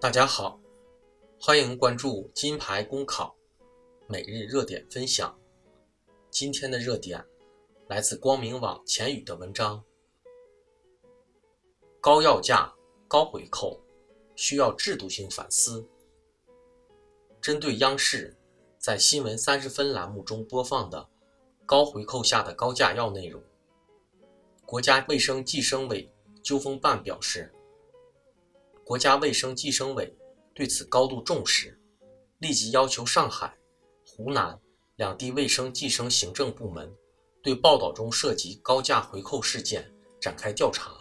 大家好，欢迎关注金牌公考每日热点分享。今天的热点来自光明网钱宇的文章：高要价、高回扣，需要制度性反思。针对央视在新闻三十分栏目中播放的高回扣下的高价药内容，国家卫生计生委纠风办表示。国家卫生计生委对此高度重视，立即要求上海、湖南两地卫生计生行政部门对报道中涉及高价回扣事件展开调查，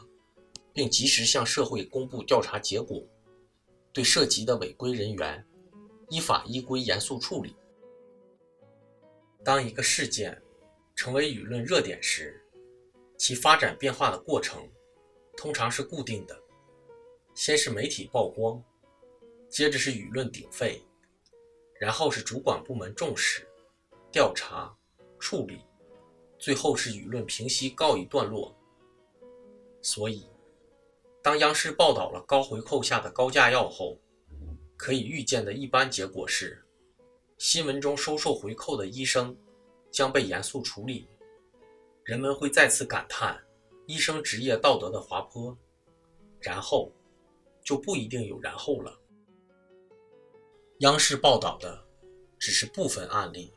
并及时向社会公布调查结果，对涉及的违规人员依法依规严肃处理。当一个事件成为舆论热点时，其发展变化的过程通常是固定的。先是媒体曝光，接着是舆论鼎沸，然后是主管部门重视、调查、处理，最后是舆论平息告一段落。所以，当央视报道了高回扣下的高价药后，可以预见的一般结果是，新闻中收受回扣的医生将被严肃处理，人们会再次感叹医生职业道德的滑坡，然后。就不一定有然后了。央视报道的只是部分案例，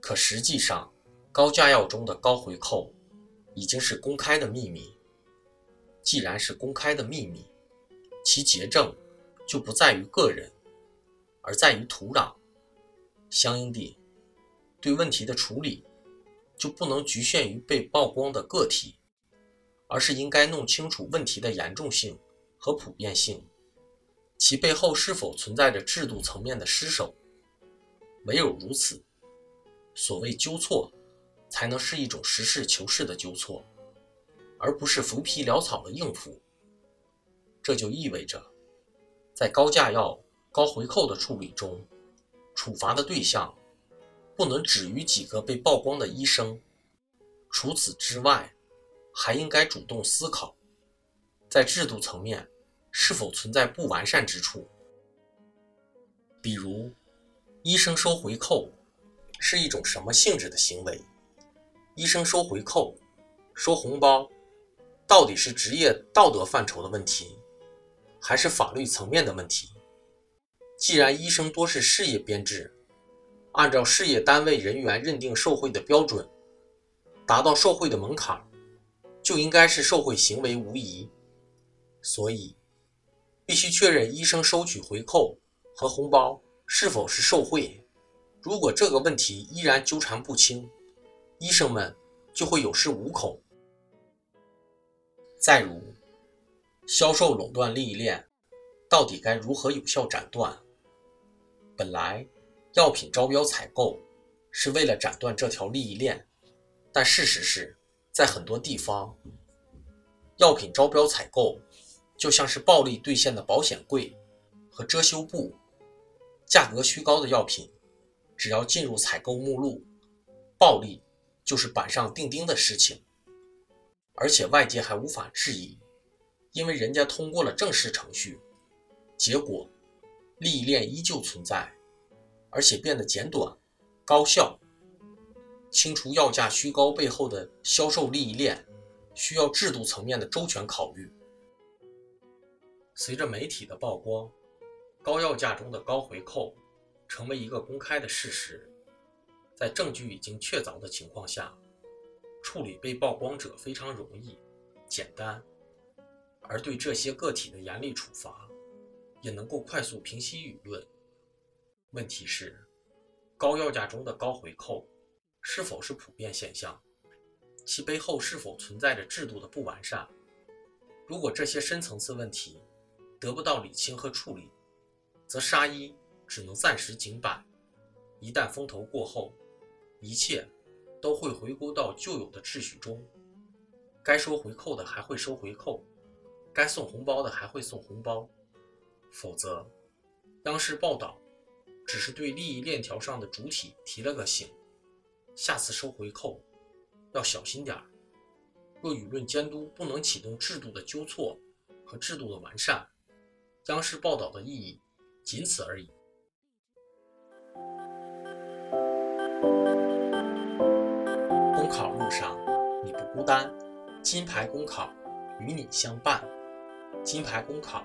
可实际上，高价药中的高回扣已经是公开的秘密。既然是公开的秘密，其结症就不在于个人，而在于土壤。相应地，对问题的处理就不能局限于被曝光的个体，而是应该弄清楚问题的严重性。和普遍性，其背后是否存在着制度层面的失守？唯有如此，所谓纠错，才能是一种实事求是的纠错，而不是浮皮潦草的应付。这就意味着，在高价药、高回扣的处理中，处罚的对象不能止于几个被曝光的医生。除此之外，还应该主动思考，在制度层面。是否存在不完善之处？比如，医生收回扣是一种什么性质的行为？医生收回扣、收红包，到底是职业道德范畴的问题，还是法律层面的问题？既然医生多是事业编制，按照事业单位人员认定受贿的标准，达到受贿的门槛，就应该是受贿行为无疑。所以。必须确认医生收取回扣和红包是否是受贿。如果这个问题依然纠缠不清，医生们就会有恃无恐。再如，销售垄断利益链到底该如何有效斩断？本来，药品招标采购是为了斩断这条利益链，但事实是，在很多地方，药品招标采购。就像是暴力兑现的保险柜和遮羞布，价格虚高的药品，只要进入采购目录，暴利就是板上钉钉的事情。而且外界还无法质疑，因为人家通过了正式程序，结果利益链依旧存在，而且变得简短、高效。清除药价虚高背后的销售利益链，需要制度层面的周全考虑。随着媒体的曝光，高药价中的高回扣成为一个公开的事实。在证据已经确凿的情况下，处理被曝光者非常容易、简单，而对这些个体的严厉处罚，也能够快速平息舆论。问题是，高药价中的高回扣是否是普遍现象？其背后是否存在着制度的不完善？如果这些深层次问题，得不到理清和处理，则杀医只能暂时停摆。一旦风头过后，一切都会回归到旧有的秩序中。该收回扣的还会收回扣，该送红包的还会送红包。否则，央视报道只是对利益链条上的主体提了个醒：下次收回扣要小心点儿。若舆论监督不能启动制度的纠错和制度的完善，央视报道的意义仅此而已。公考路上你不孤单，金牌公考与你相伴。金牌公考